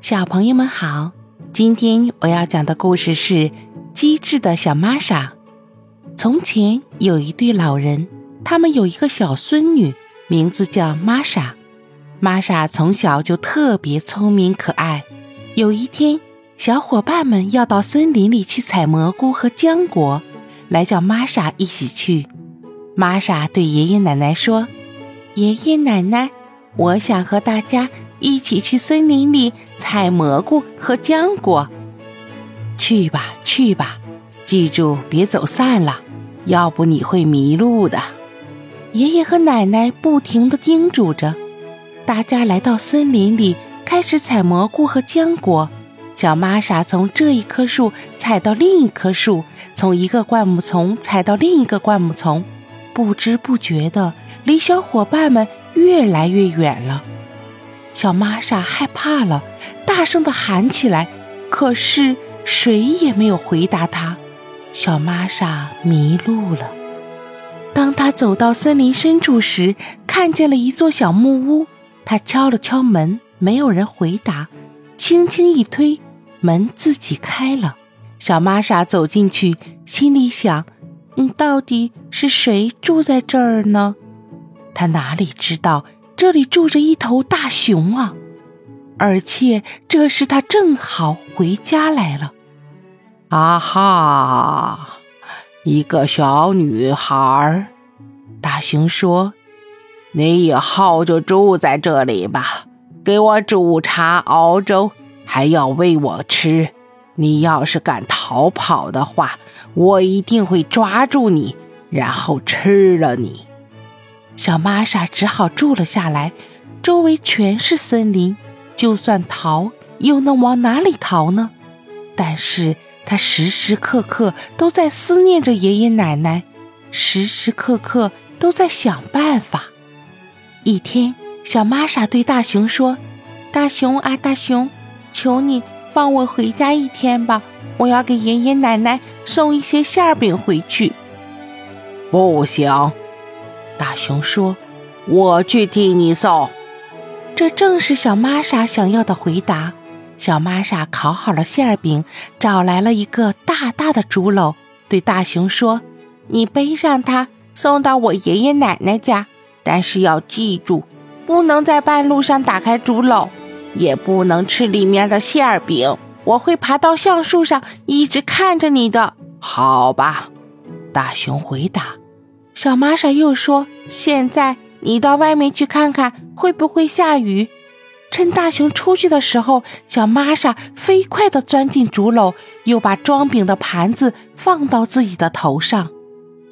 小朋友们好，今天我要讲的故事是《机智的小玛莎》。从前有一对老人，他们有一个小孙女，名字叫玛莎。玛莎从小就特别聪明可爱。有一天，小伙伴们要到森林里去采蘑菇和浆果，来叫玛莎一起去。玛莎对爷爷奶奶说：“爷爷奶奶，我想和大家。”一起去森林里采蘑菇和浆果。去吧，去吧，记住别走散了，要不你会迷路的。爷爷和奶奶不停地叮嘱着。大家来到森林里，开始采蘑菇和浆果。小玛莎从这一棵树采到另一棵树，从一个灌木丛采到另一个灌木丛，不知不觉的离小伙伴们越来越远了。小玛莎害怕了，大声的喊起来，可是谁也没有回答他。小玛莎迷路了。当她走到森林深处时，看见了一座小木屋。他敲了敲门，没有人回答。轻轻一推，门自己开了。小玛莎走进去，心里想：“嗯，到底是谁住在这儿呢？”他哪里知道。这里住着一头大熊啊，而且这时他正好回家来了。啊哈，一个小女孩。大熊说：“你以后就住在这里吧，给我煮茶熬粥，还要喂我吃。你要是敢逃跑的话，我一定会抓住你，然后吃了你。”小玛莎只好住了下来，周围全是森林，就算逃，又能往哪里逃呢？但是他时时刻刻都在思念着爷爷奶奶，时时刻刻都在想办法。一天，小玛莎对大熊说：“大熊啊，大熊，求你放我回家一天吧，我要给爷爷奶奶送一些馅饼回去。”不行。大熊说：“我去替你送。”这正是小玛莎想要的回答。小玛莎烤好了馅饼，找来了一个大大的竹篓，对大熊说：“你背上它，送到我爷爷奶奶家。但是要记住，不能在半路上打开竹篓，也不能吃里面的馅饼。我会爬到橡树上，一直看着你的。”好吧，大熊回答。小玛莎又说：“现在你到外面去看看，会不会下雨？”趁大熊出去的时候，小玛莎飞快地钻进竹篓，又把装饼的盘子放到自己的头上。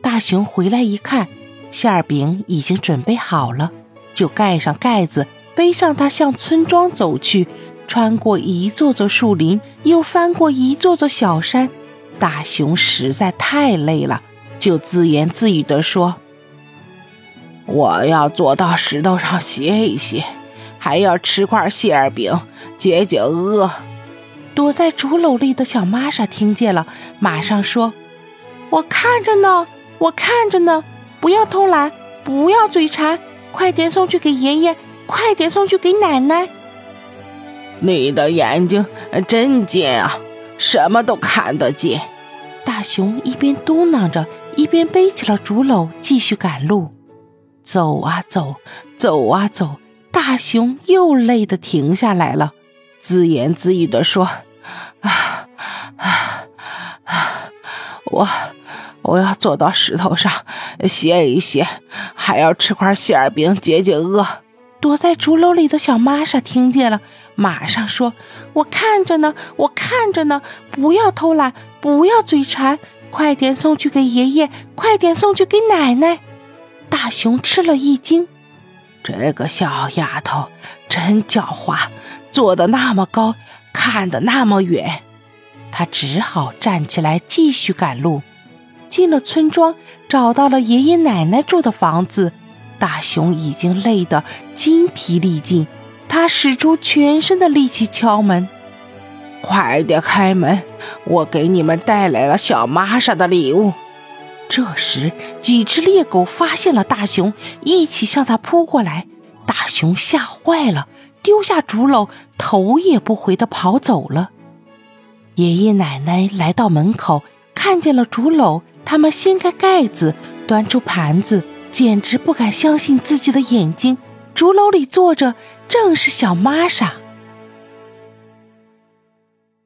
大熊回来一看，馅饼已经准备好了，就盖上盖子，背上它向村庄走去。穿过一座座树林，又翻过一座座小山，大熊实在太累了。就自言自语地说：“我要坐到石头上歇一歇，还要吃块馅饼解解饿。”躲在竹篓里的小玛莎听见了，马上说：“我看着呢，我看着呢，不要偷懒，不要嘴馋，快点送去给爷爷，快点送去给奶奶。”你的眼睛真尖啊，什么都看得见。大熊一边嘟囔着。一边背起了竹篓，继续赶路。走啊走，走啊走，大熊又累得停下来了，自言自语地说：“啊啊啊！我我要坐到石头上歇一歇，还要吃块馅饼解解饿。”躲在竹篓里的小玛莎听见了，马上说：“我看着呢，我看着呢，不要偷懒，不要嘴馋。”快点送去给爷爷，快点送去给奶奶！大熊吃了一惊，这个小丫头真狡猾，坐得那么高，看得那么远。他只好站起来继续赶路。进了村庄，找到了爷爷奶奶住的房子。大熊已经累得筋疲力尽，他使出全身的力气敲门。快点开门！我给你们带来了小玛莎的礼物。这时，几只猎狗发现了大熊，一起向他扑过来。大熊吓坏了，丢下竹篓，头也不回的跑走了。爷爷奶奶来到门口，看见了竹篓，他们掀开盖子，端出盘子，简直不敢相信自己的眼睛。竹篓里坐着正是小玛莎。